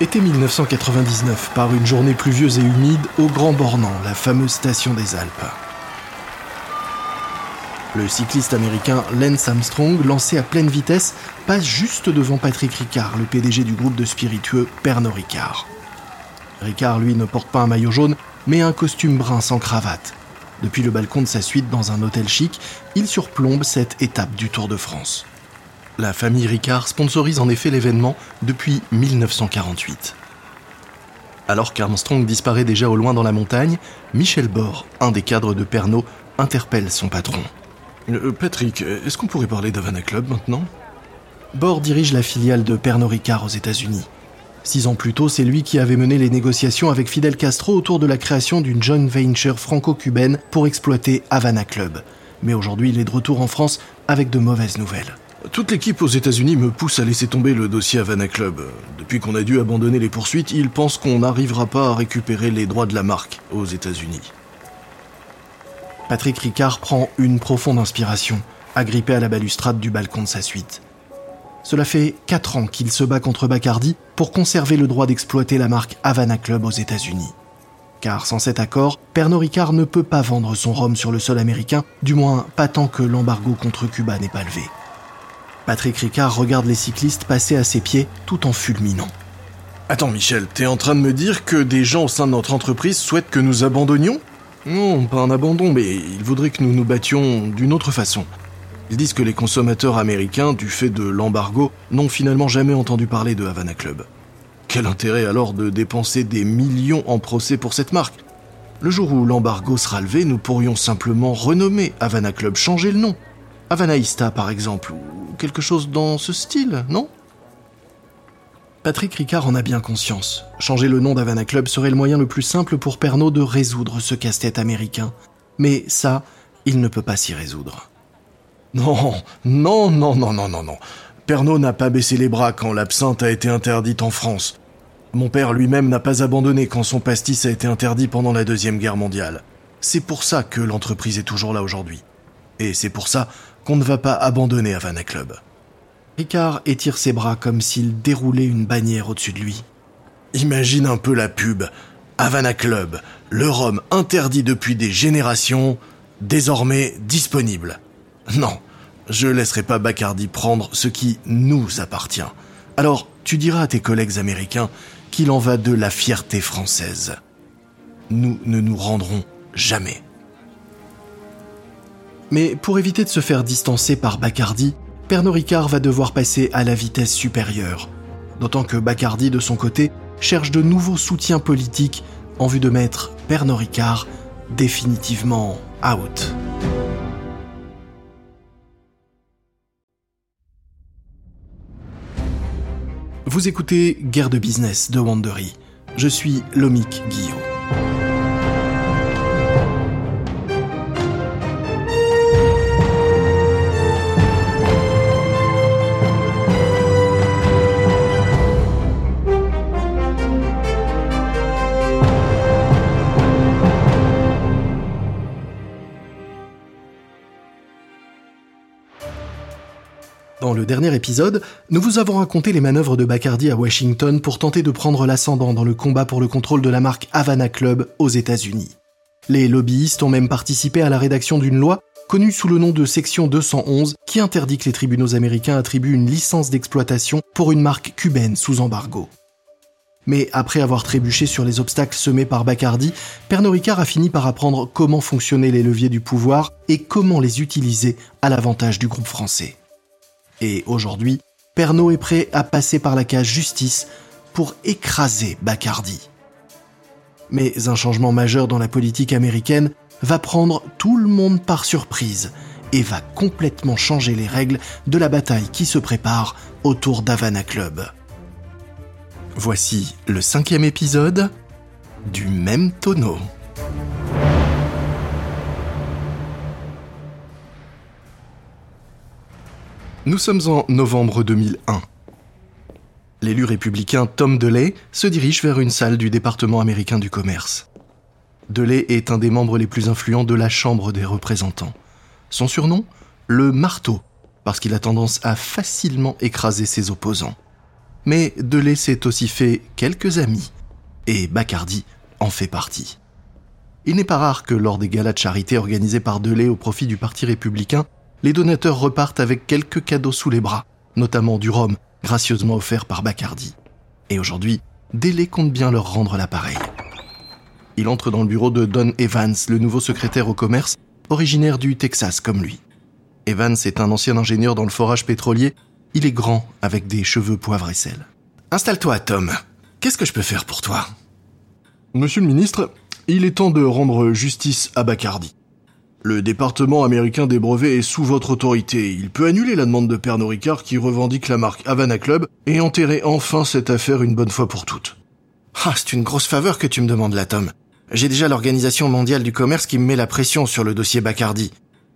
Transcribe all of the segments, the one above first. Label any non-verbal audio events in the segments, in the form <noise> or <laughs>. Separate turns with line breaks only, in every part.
Été 1999, par une journée pluvieuse et humide au Grand Bornand, la fameuse station des Alpes. Le cycliste américain Lance Armstrong, lancé à pleine vitesse, passe juste devant Patrick Ricard, le PDG du groupe de spiritueux Pernod Ricard. Ricard, lui, ne porte pas un maillot jaune, mais un costume brun sans cravate. Depuis le balcon de sa suite dans un hôtel chic, il surplombe cette étape du Tour de France. La famille Ricard sponsorise en effet l'événement depuis 1948. Alors qu'Armstrong disparaît déjà au loin dans la montagne, Michel Bord, un des cadres de Pernod, interpelle son patron.
Euh, Patrick, est-ce qu'on pourrait parler d'Havana Club maintenant?
Bord dirige la filiale de Pernod Ricard aux États-Unis. Six ans plus tôt, c'est lui qui avait mené les négociations avec Fidel Castro autour de la création d'une joint venture franco-cubaine pour exploiter Havana Club. Mais aujourd'hui, il est de retour en France avec de mauvaises nouvelles.
Toute l'équipe aux États-Unis me pousse à laisser tomber le dossier Havana Club. Depuis qu'on a dû abandonner les poursuites, ils pensent qu'on n'arrivera pas à récupérer les droits de la marque aux États-Unis.
Patrick Ricard prend une profonde inspiration, agrippé à la balustrade du balcon de sa suite. Cela fait 4 ans qu'il se bat contre Bacardi pour conserver le droit d'exploiter la marque Havana Club aux États-Unis. Car sans cet accord, Pernod Ricard ne peut pas vendre son rhum sur le sol américain, du moins pas tant que l'embargo contre Cuba n'est pas levé. Patrick Ricard regarde les cyclistes passer à ses pieds tout en fulminant.
Attends Michel, t'es en train de me dire que des gens au sein de notre entreprise souhaitent que nous abandonnions? Non, pas un abandon, mais ils voudraient que nous nous battions d'une autre façon. Ils disent que les consommateurs américains, du fait de l'embargo, n'ont finalement jamais entendu parler de Havana Club. Quel intérêt alors de dépenser des millions en procès pour cette marque? Le jour où l'embargo sera levé, nous pourrions simplement renommer Havana Club, changer le nom. Havanaïsta par exemple, ou quelque chose dans ce style, non?
Patrick Ricard en a bien conscience. Changer le nom d'Havana Club serait le moyen le plus simple pour Pernod de résoudre ce casse-tête américain. Mais ça, il ne peut pas s'y résoudre.
Non, non, non, non, non, non, non. Pernod n'a pas baissé les bras quand l'absinthe a été interdite en France. Mon père lui-même n'a pas abandonné quand son pastis a été interdit pendant la Deuxième Guerre mondiale. C'est pour ça que l'entreprise est toujours là aujourd'hui. Et c'est pour ça qu'on ne va pas abandonner Havana Club.
Ricard étire ses bras comme s'il déroulait une bannière au-dessus de lui.
Imagine un peu la pub. Havana Club, le rhum interdit depuis des générations, désormais disponible. Non, je laisserai pas Bacardi prendre ce qui nous appartient. Alors, tu diras à tes collègues américains qu'il en va de la fierté française. Nous ne nous rendrons jamais.
Mais pour éviter de se faire distancer par Bacardi, Pernod Ricard va devoir passer à la vitesse supérieure. D'autant que Bacardi, de son côté, cherche de nouveaux soutiens politiques en vue de mettre Pernod Ricard définitivement out. Vous écoutez Guerre de business de Wandery. Je suis Lomik Guillaume. Dernier épisode, nous vous avons raconté les manœuvres de Bacardi à Washington pour tenter de prendre l'ascendant dans le combat pour le contrôle de la marque Havana Club aux États-Unis. Les lobbyistes ont même participé à la rédaction d'une loi connue sous le nom de Section 211 qui interdit que les tribunaux américains attribuent une licence d'exploitation pour une marque cubaine sous embargo. Mais après avoir trébuché sur les obstacles semés par Bacardi, Pernod Ricard a fini par apprendre comment fonctionnaient les leviers du pouvoir et comment les utiliser à l'avantage du groupe français. Et aujourd'hui, Pernod est prêt à passer par la cage justice pour écraser Bacardi. Mais un changement majeur dans la politique américaine va prendre tout le monde par surprise et va complètement changer les règles de la bataille qui se prépare autour d'Havana Club. Voici le cinquième épisode du même tonneau. Nous sommes en novembre 2001. L'élu républicain Tom DeLay se dirige vers une salle du département américain du commerce. DeLay est un des membres les plus influents de la Chambre des représentants. Son surnom Le marteau, parce qu'il a tendance à facilement écraser ses opposants. Mais Delay s'est aussi fait quelques amis, et Bacardi en fait partie. Il n'est pas rare que lors des galas de charité organisés par Delay au profit du Parti républicain, les donateurs repartent avec quelques cadeaux sous les bras, notamment du rhum, gracieusement offert par Bacardi. Et aujourd'hui, Delay compte bien leur rendre l'appareil. Il entre dans le bureau de Don Evans, le nouveau secrétaire au commerce, originaire du Texas comme lui. Evans est un ancien ingénieur dans le forage pétrolier. Il est grand, avec des cheveux poivre et sel. Installe-toi, Tom. Qu'est-ce que je peux faire pour toi?
Monsieur le ministre, il est temps de rendre justice à Bacardi. Le département américain des brevets est sous votre autorité. Il peut annuler la demande de Pernod Ricard qui revendique la marque Havana Club et enterrer enfin cette affaire une bonne fois pour toutes.
Ah, c'est une grosse faveur que tu me demandes là, Tom. J'ai déjà l'Organisation mondiale du commerce qui me met la pression sur le dossier Bacardi.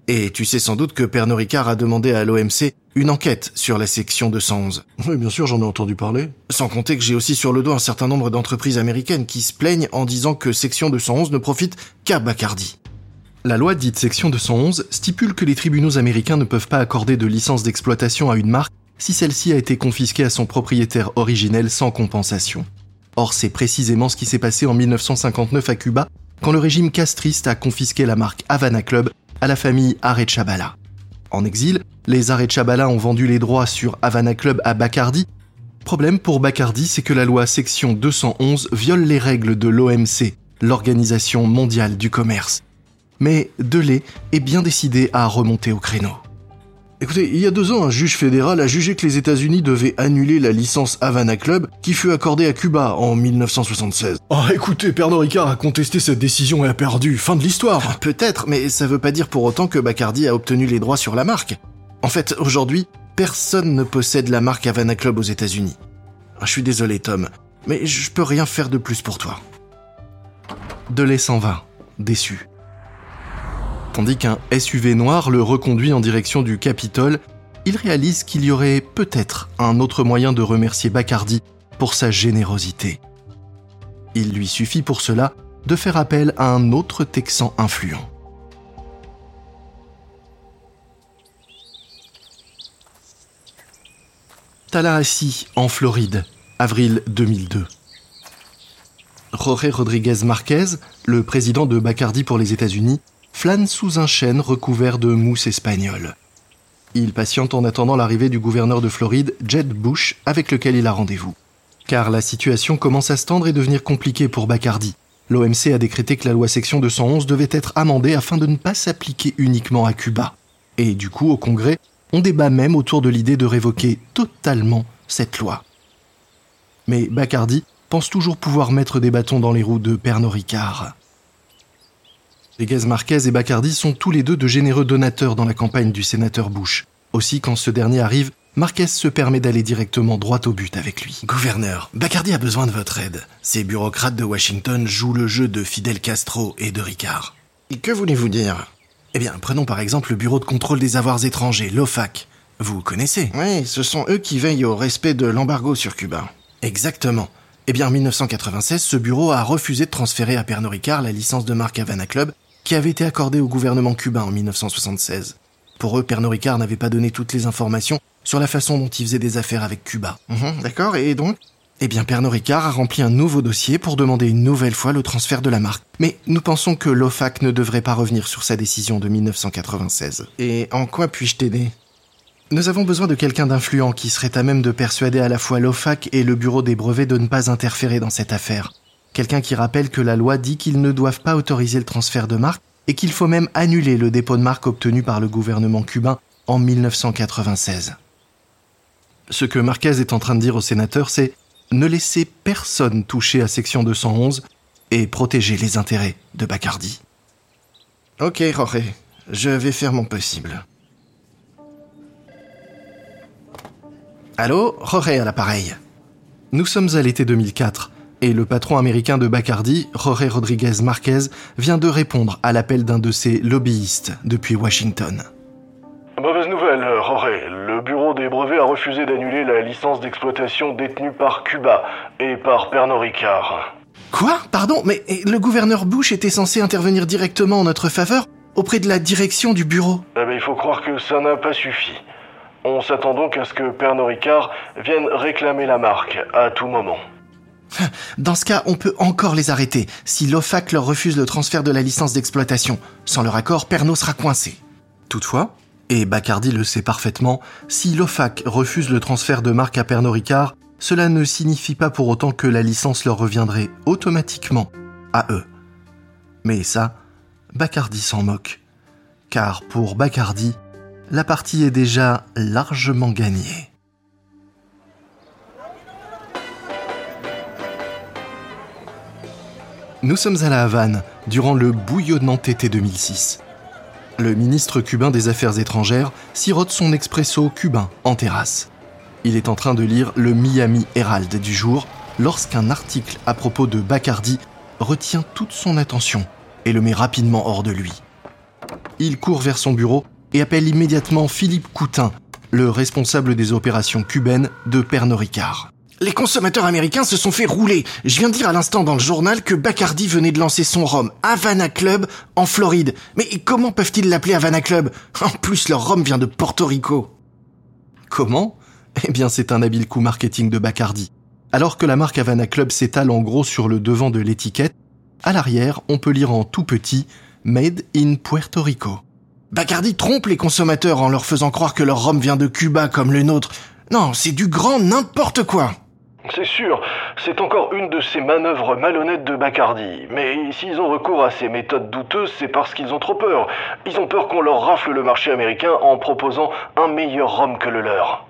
Et tu sais sans doute que Pernod Ricard a demandé à l'OMC une enquête sur la section 211.
Oui, bien sûr, j'en ai entendu parler.
Sans compter que j'ai aussi sur le dos un certain nombre d'entreprises américaines qui se plaignent en disant que section 211 ne profite qu'à Bacardi. La loi dite section 211 stipule que les tribunaux américains ne peuvent pas accorder de licence d'exploitation à une marque si celle-ci a été confisquée à son propriétaire originel sans compensation. Or, c'est précisément ce qui s'est passé en 1959 à Cuba, quand le régime castriste a confisqué la marque Havana Club à la famille Arechabala. En exil, les Arechabala ont vendu les droits sur Havana Club à Bacardi. Problème pour Bacardi, c'est que la loi section 211 viole les règles de l'OMC, l'Organisation mondiale du commerce. Mais Delay est bien décidé à remonter au créneau.
Écoutez, il y a deux ans, un juge fédéral a jugé que les États-Unis devaient annuler la licence Havana Club qui fut accordée à Cuba en 1976. Oh, écoutez, Pernod Ricard a contesté cette décision et a perdu. Fin de l'histoire.
Ah, peut-être, mais ça veut pas dire pour autant que Bacardi a obtenu les droits sur la marque. En fait, aujourd'hui, personne ne possède la marque Havana Club aux États-Unis. Ah, je suis désolé, Tom, mais je peux rien faire de plus pour toi. Delay s'en va, déçu tandis qu'un SUV noir le reconduit en direction du Capitole, il réalise qu'il y aurait peut-être un autre moyen de remercier Bacardi pour sa générosité. Il lui suffit pour cela de faire appel à un autre Texan influent. Tallahassee, en Floride, avril 2002. Jorge Rodriguez Marquez, le président de Bacardi pour les États-Unis, flâne sous un chêne recouvert de mousse espagnole. Il patiente en attendant l'arrivée du gouverneur de Floride, Jed Bush, avec lequel il a rendez-vous. Car la situation commence à se tendre et devenir compliquée pour Bacardi. L'OMC a décrété que la loi section 211 devait être amendée afin de ne pas s'appliquer uniquement à Cuba. Et du coup, au Congrès, on débat même autour de l'idée de révoquer totalement cette loi. Mais Bacardi pense toujours pouvoir mettre des bâtons dans les roues de Pernod Ricard. Rodriguez Marquez et Bacardi sont tous les deux de généreux donateurs dans la campagne du sénateur Bush. Aussi, quand ce dernier arrive, Marquez se permet d'aller directement droit au but avec lui. Gouverneur, Bacardi a besoin de votre aide. Ces bureaucrates de Washington jouent le jeu de Fidel Castro et de Ricard. Et que voulez-vous dire? Eh bien, prenons par exemple le Bureau de contrôle des avoirs étrangers, l'OFAC. Vous connaissez? Oui, ce sont eux qui veillent au respect de l'embargo sur Cuba. Exactement. Eh bien, en 1996, ce bureau a refusé de transférer à Pernod Ricard la licence de marque Havana Club qui avait été accordé au gouvernement cubain en 1976. Pour eux, Pernod Ricard n'avait pas donné toutes les informations sur la façon dont il faisait des affaires avec Cuba. Mhm, d'accord, et donc? Eh bien, Pernod Ricard a rempli un nouveau dossier pour demander une nouvelle fois le transfert de la marque. Mais nous pensons que l'OFAC ne devrait pas revenir sur sa décision de 1996. Et en quoi puis-je t'aider? Nous avons besoin de quelqu'un d'influent qui serait à même de persuader à la fois l'OFAC et le Bureau des brevets de ne pas interférer dans cette affaire. Quelqu'un qui rappelle que la loi dit qu'ils ne doivent pas autoriser le transfert de marque et qu'il faut même annuler le dépôt de marque obtenu par le gouvernement cubain en 1996. Ce que Marquez est en train de dire au sénateur, c'est ne laisser personne toucher à section 211 et protéger les intérêts de Bacardi. Ok, Jorge, je vais faire mon possible. Allô, Jorge à l'appareil. Nous sommes à l'été 2004 et le patron américain de Bacardi, Jorge Rodriguez Marquez, vient de répondre à l'appel d'un de ses lobbyistes depuis Washington.
Mauvaise nouvelle, Jorge. Le bureau des brevets a refusé d'annuler la licence d'exploitation détenue par Cuba et par Pernod Ricard.
Quoi? Pardon Mais le gouverneur Bush était censé intervenir directement en notre faveur auprès de la direction du bureau?
Eh ben, il faut croire que ça n'a pas suffi. On s'attend donc à ce que Pernod Ricard vienne réclamer la marque à tout moment. <laughs>
Dans ce cas, on peut encore les arrêter si l'OFAC leur refuse le transfert de la licence d'exploitation. Sans leur accord, Pernod sera coincé. Toutefois, et Bacardi le sait parfaitement, si l'OFAC refuse le transfert de marque à Pernod Ricard, cela ne signifie pas pour autant que la licence leur reviendrait automatiquement à eux. Mais ça, Bacardi s'en moque. Car pour Bacardi, la partie est déjà largement gagnée. Nous sommes à La Havane durant le bouillonnant été 2006. Le ministre cubain des Affaires étrangères sirote son expresso cubain en terrasse. Il est en train de lire le Miami Herald du jour lorsqu'un article à propos de Bacardi retient toute son attention et le met rapidement hors de lui. Il court vers son bureau et appelle immédiatement Philippe Coutin, le responsable des opérations cubaines de Pernod Ricard. Les consommateurs américains se sont fait rouler. Je viens de dire à l'instant dans le journal que Bacardi venait de lancer son rhum Havana Club en Floride. Mais comment peuvent-ils l'appeler Havana Club? En plus, leur rhum vient de Porto Rico. Comment? Eh bien, c'est un habile coup marketing de Bacardi. Alors que la marque Havana Club s'étale en gros sur le devant de l'étiquette, à l'arrière, on peut lire en tout petit Made in Puerto Rico. Bacardi trompe les consommateurs en leur faisant croire que leur rhum vient de Cuba comme le nôtre. Non, c'est du grand n'importe quoi.
C'est sûr, c'est encore une de ces manœuvres malhonnêtes de Bacardi. Mais s'ils ont recours à ces méthodes douteuses, c'est parce qu'ils ont trop peur. Ils ont peur qu'on leur rafle le marché américain en proposant un meilleur rhum que le leur.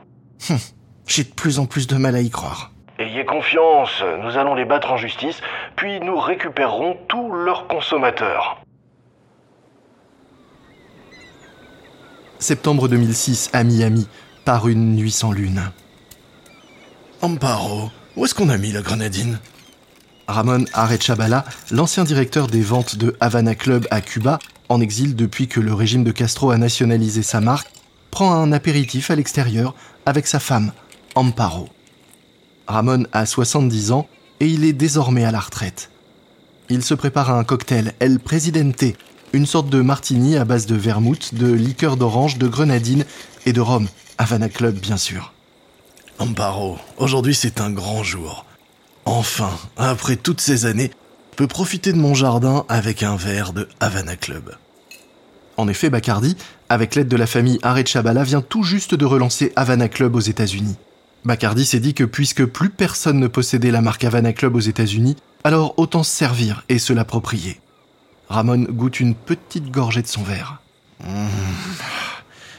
Hum, j'ai de plus en plus de mal à y croire.
Ayez confiance, nous allons les battre en justice, puis nous récupérerons tous leurs consommateurs.
Septembre 2006 à Miami, par une nuit sans lune.
Amparo, où est-ce qu'on a mis la grenadine?
Ramon Arechabala, l'ancien directeur des ventes de Havana Club à Cuba, en exil depuis que le régime de Castro a nationalisé sa marque, prend un apéritif à l'extérieur avec sa femme, Amparo. Ramon a 70 ans et il est désormais à la retraite. Il se prépare à un cocktail El Presidente, une sorte de martini à base de vermouth, de liqueur d'orange, de grenadine et de rhum. Havana Club, bien sûr.
Amparo, aujourd'hui c'est un grand jour. Enfin, après toutes ces années, je peux profiter de mon jardin avec un verre de Havana Club.
En effet, Bacardi, avec l'aide de la famille Arechabala, vient tout juste de relancer Havana Club aux États-Unis. Bacardi s'est dit que puisque plus personne ne possédait la marque Havana Club aux États-Unis, alors autant se servir et se l'approprier. Ramon goûte une petite gorgée de son verre.
Mmh.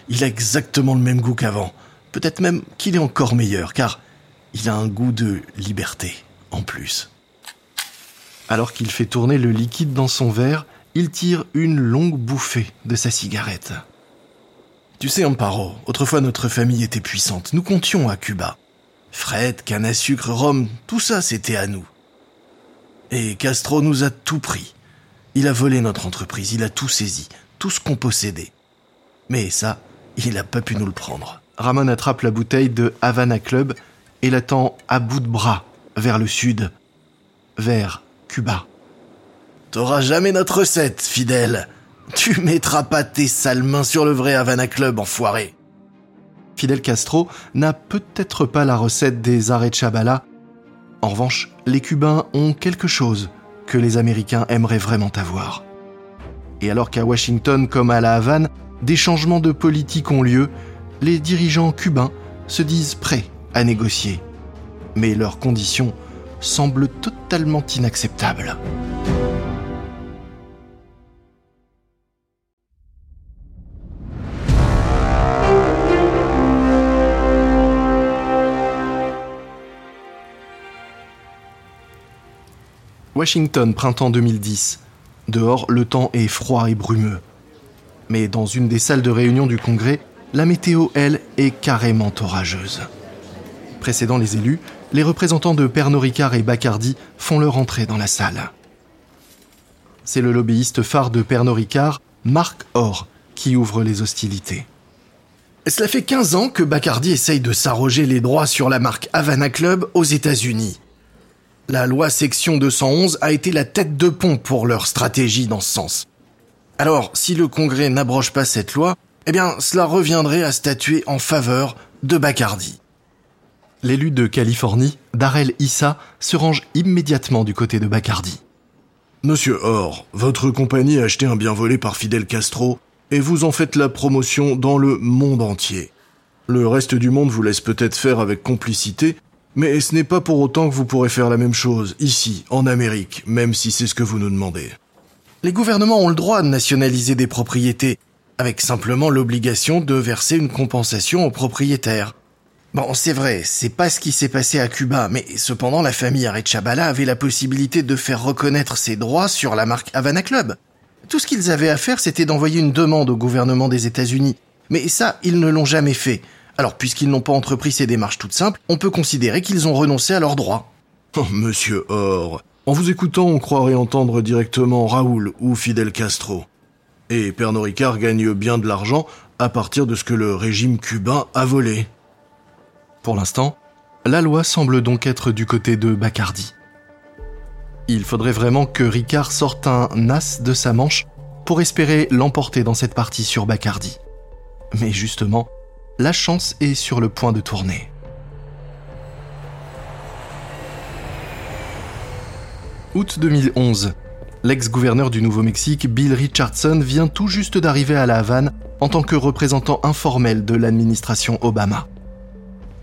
Il a exactement le même goût qu'avant. Peut-être même qu'il est encore meilleur, car il a un goût de liberté en plus.
Alors qu'il fait tourner le liquide dans son verre, il tire une longue bouffée de sa cigarette.
Tu sais, Amparo, autrefois notre famille était puissante. Nous comptions à Cuba. Fret, canne à sucre, rhum, tout ça c'était à nous. Et Castro nous a tout pris. Il a volé notre entreprise, il a tout saisi, tout ce qu'on possédait. Mais ça, il n'a pas pu nous le prendre.
Ramon attrape la bouteille de Havana Club et l'attend à bout de bras vers le sud, vers Cuba.
T'auras jamais notre recette, fidèle. Tu mettras pas tes sales mains sur le vrai Havana Club, enfoiré.
Fidel Castro n'a peut-être pas la recette des Arechabala. En revanche, les Cubains ont quelque chose que les Américains aimeraient vraiment avoir. Et alors qu'à Washington comme à la Havane, des changements de politique ont lieu, les dirigeants cubains se disent prêts à négocier. Mais leurs conditions semblent totalement inacceptables. Washington, printemps 2010. Dehors, le temps est froid et brumeux. Mais dans une des salles de réunion du Congrès, la météo, elle, est carrément orageuse. Précédant les élus, les représentants de Pernod Ricard et Bacardi font leur entrée dans la salle. C'est le lobbyiste phare de Pernod Ricard, Marc Orr, qui ouvre les hostilités.
Cela fait 15 ans que Bacardi essaye de s'arroger les droits sur la marque Havana Club aux États-Unis. La loi section 211 a été la tête de pont pour leur stratégie dans ce sens. Alors, si le Congrès n'abroge pas cette loi, eh bien, cela reviendrait à statuer en faveur de Bacardi.
L'élu de Californie, Darrell Issa, se range immédiatement du côté de Bacardi.
Monsieur Or, votre compagnie a acheté un bien volé par Fidel Castro et vous en faites la promotion dans le monde entier. Le reste du monde vous laisse peut-être faire avec complicité, mais ce n'est pas pour autant que vous pourrez faire la même chose ici, en Amérique, même si c'est ce que vous nous demandez. Les gouvernements ont le droit de nationaliser des propriétés, avec simplement l'obligation de verser une compensation aux propriétaires. Bon, c'est vrai, c'est pas ce qui s'est passé à Cuba, mais cependant la famille Arechabala avait la possibilité de faire reconnaître ses droits sur la marque Havana Club. Tout ce qu'ils avaient à faire, c'était d'envoyer une demande au gouvernement des États-Unis. Mais ça, ils ne l'ont jamais fait. Alors, puisqu'ils n'ont pas entrepris ces démarches toutes simples, on peut considérer qu'ils ont renoncé à leurs droits. Oh, monsieur Or, en vous écoutant, on croirait entendre directement Raoul ou Fidel Castro. Et Pernod Ricard gagne bien de l'argent à partir de ce que le régime cubain a volé.
Pour l'instant, la loi semble donc être du côté de Bacardi. Il faudrait vraiment que Ricard sorte un as de sa manche pour espérer l'emporter dans cette partie sur Bacardi. Mais justement, la chance est sur le point de tourner. Août 2011. L'ex-gouverneur du Nouveau-Mexique, Bill Richardson, vient tout juste d'arriver à La Havane en tant que représentant informel de l'administration Obama.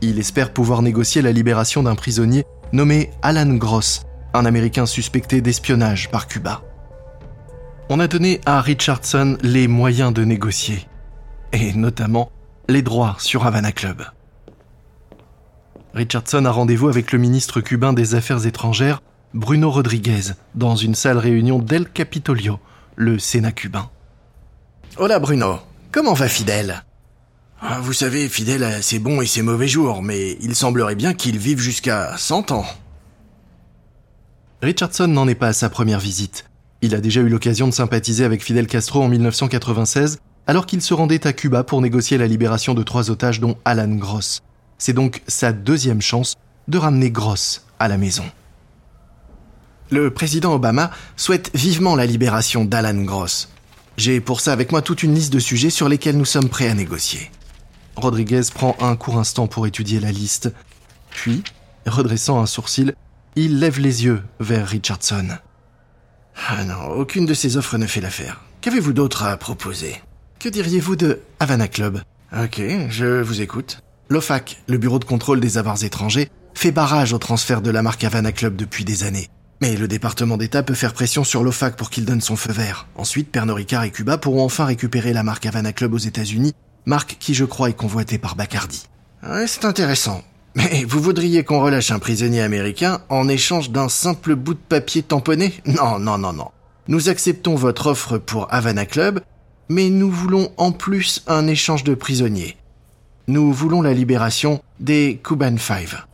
Il espère pouvoir négocier la libération d'un prisonnier nommé Alan Gross, un Américain suspecté d'espionnage par Cuba. On a donné à Richardson les moyens de négocier, et notamment les droits sur Havana Club. Richardson a rendez-vous avec le ministre cubain des Affaires étrangères, Bruno Rodriguez, dans une salle réunion d'El Capitolio, le Sénat cubain.
Hola Bruno, comment va Fidel? Ah, Vous savez, Fidel a ses bons et ses mauvais jours, mais il semblerait bien qu'il vive jusqu'à 100 ans.
Richardson n'en est pas à sa première visite. Il a déjà eu l'occasion de sympathiser avec Fidel Castro en 1996, alors qu'il se rendait à Cuba pour négocier la libération de trois otages dont Alan Gross. C'est donc sa deuxième chance de ramener Gross à la maison.
Le président Obama souhaite vivement la libération d'Alan Gross. J'ai pour ça avec moi toute une liste de sujets sur lesquels nous sommes prêts à négocier.
Rodriguez prend un court instant pour étudier la liste. Puis, redressant un sourcil, il lève les yeux vers Richardson.
Ah non, aucune de ces offres ne fait l'affaire. Qu'avez-vous d'autre à proposer? Que diriez-vous de Havana Club? Ok, je vous écoute. L'OFAC, le Bureau de contrôle des avoirs étrangers, fait barrage au transfert de la marque Havana Club depuis des années. Mais le département d'État peut faire pression sur l'OFAC pour qu'il donne son feu vert. Ensuite, Pernod Ricard et Cuba pourront enfin récupérer la marque Havana Club aux États-Unis, marque qui je crois est convoitée par Bacardi. C'est intéressant. <laughs> Mais vous voudriez qu'on relâche un prisonnier américain en échange d'un simple bout de papier tamponné? Non, non, non, non. Nous acceptons votre offre pour Havana Club, mais nous voulons en plus un échange de prisonniers. Nous voulons la libération des Cuban Five.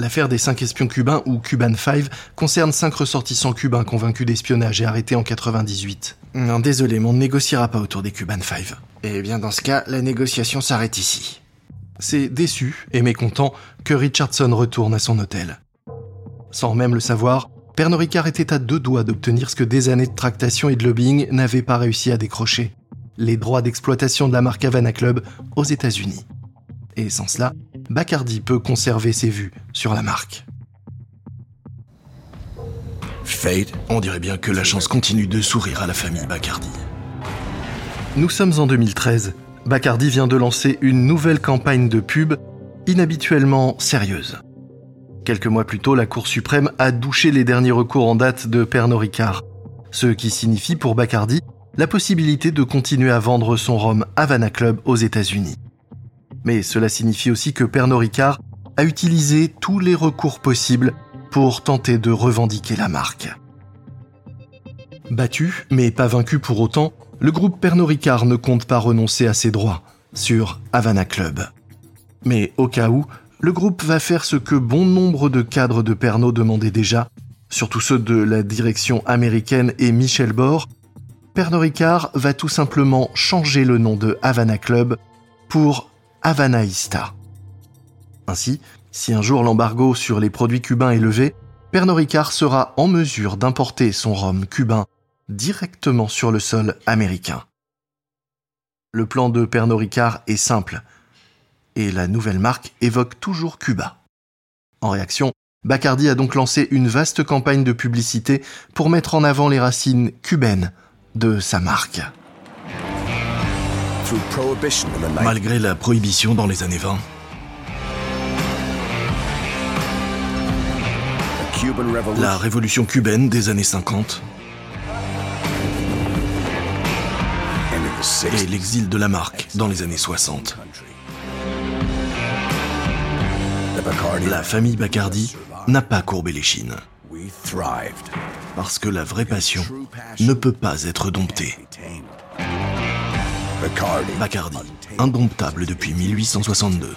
L'affaire des cinq espions cubains ou Cuban Five concerne cinq ressortissants cubains convaincus d'espionnage et arrêtés en 98.
Non, désolé, mais on ne négociera pas autour des Cuban Five. Eh bien, dans ce cas, la négociation s'arrête ici.
C'est déçu et mécontent que Richardson retourne à son hôtel. Sans même le savoir, Pernod Ricard était à deux doigts d'obtenir ce que des années de tractation et de lobbying n'avaient pas réussi à décrocher les droits d'exploitation de la marque Havana Club aux États-Unis. Et sans cela, Bacardi peut conserver ses vues sur la marque.
Fate, on dirait bien que la chance continue de sourire à la famille Bacardi.
Nous sommes en 2013 Bacardi vient de lancer une nouvelle campagne de pub inhabituellement sérieuse. Quelques mois plus tôt, la Cour suprême a douché les derniers recours en date de Pernod Ricard, ce qui signifie pour Bacardi la possibilité de continuer à vendre son rhum Havana Club aux États-Unis. Mais cela signifie aussi que Pernod Ricard a utilisé tous les recours possibles pour tenter de revendiquer la marque. Battu, mais pas vaincu pour autant, le groupe Pernod Ricard ne compte pas renoncer à ses droits sur Havana Club. Mais au cas où, le groupe va faire ce que bon nombre de cadres de Pernod demandaient déjà, surtout ceux de la direction américaine et Michel Bord, Pernod Ricard va tout simplement changer le nom de Havana Club pour Havanaïsta. Ainsi, si un jour l'embargo sur les produits cubains est levé, Pernod Ricard sera en mesure d'importer son rhum cubain directement sur le sol américain. Le plan de Pernod Ricard est simple. Et la nouvelle marque évoque toujours Cuba. En réaction, Bacardi a donc lancé une vaste campagne de publicité pour mettre en avant les racines cubaines de sa marque.
Malgré la prohibition dans les années 20, la révolution cubaine des années 50 et l'exil de la marque dans les années 60. La famille Bacardi n'a pas courbé les chines. Parce que la vraie passion ne peut pas être domptée. Bacardi, indomptable depuis 1862.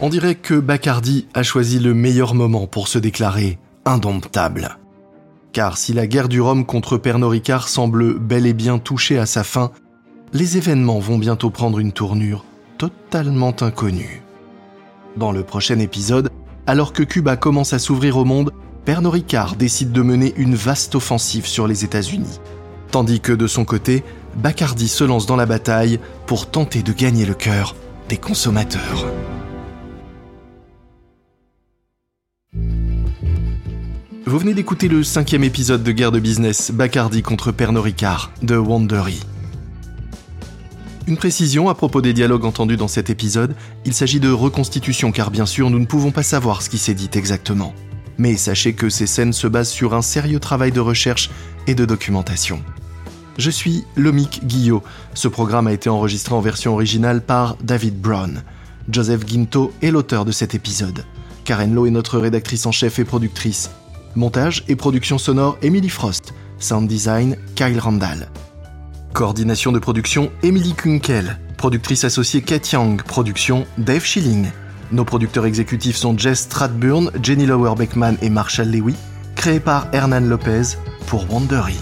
On dirait que Bacardi a choisi le meilleur moment pour se déclarer indomptable. Car si la guerre du Rhum contre Pernod Ricard semble bel et bien toucher à sa fin, les événements vont bientôt prendre une tournure totalement inconnue. Dans le prochain épisode, alors que Cuba commence à s'ouvrir au monde, Pernod Ricard décide de mener une vaste offensive sur les États-Unis. Tandis que de son côté, Bacardi se lance dans la bataille pour tenter de gagner le cœur des consommateurs. Vous venez d'écouter le cinquième épisode de Guerre de Business, Bacardi contre Pernod Ricard, de Wandery. Une précision à propos des dialogues entendus dans cet épisode, il s'agit de reconstitution car bien sûr nous ne pouvons pas savoir ce qui s'est dit exactement. Mais sachez que ces scènes se basent sur un sérieux travail de recherche et de documentation. Je suis Lomic Guillot. Ce programme a été enregistré en version originale par David Brown. Joseph Guinto est l'auteur de cet épisode. Karen Lowe est notre rédactrice en chef et productrice. Montage et production sonore Emily Frost. Sound design Kyle Randall. Coordination de production Emily Kunkel. Productrice associée Kate Young. Production Dave Schilling. Nos producteurs exécutifs sont Jess Stradburn, Jenny Lower Beckman et Marshall Lewy. Créé par Hernan Lopez pour Wandery.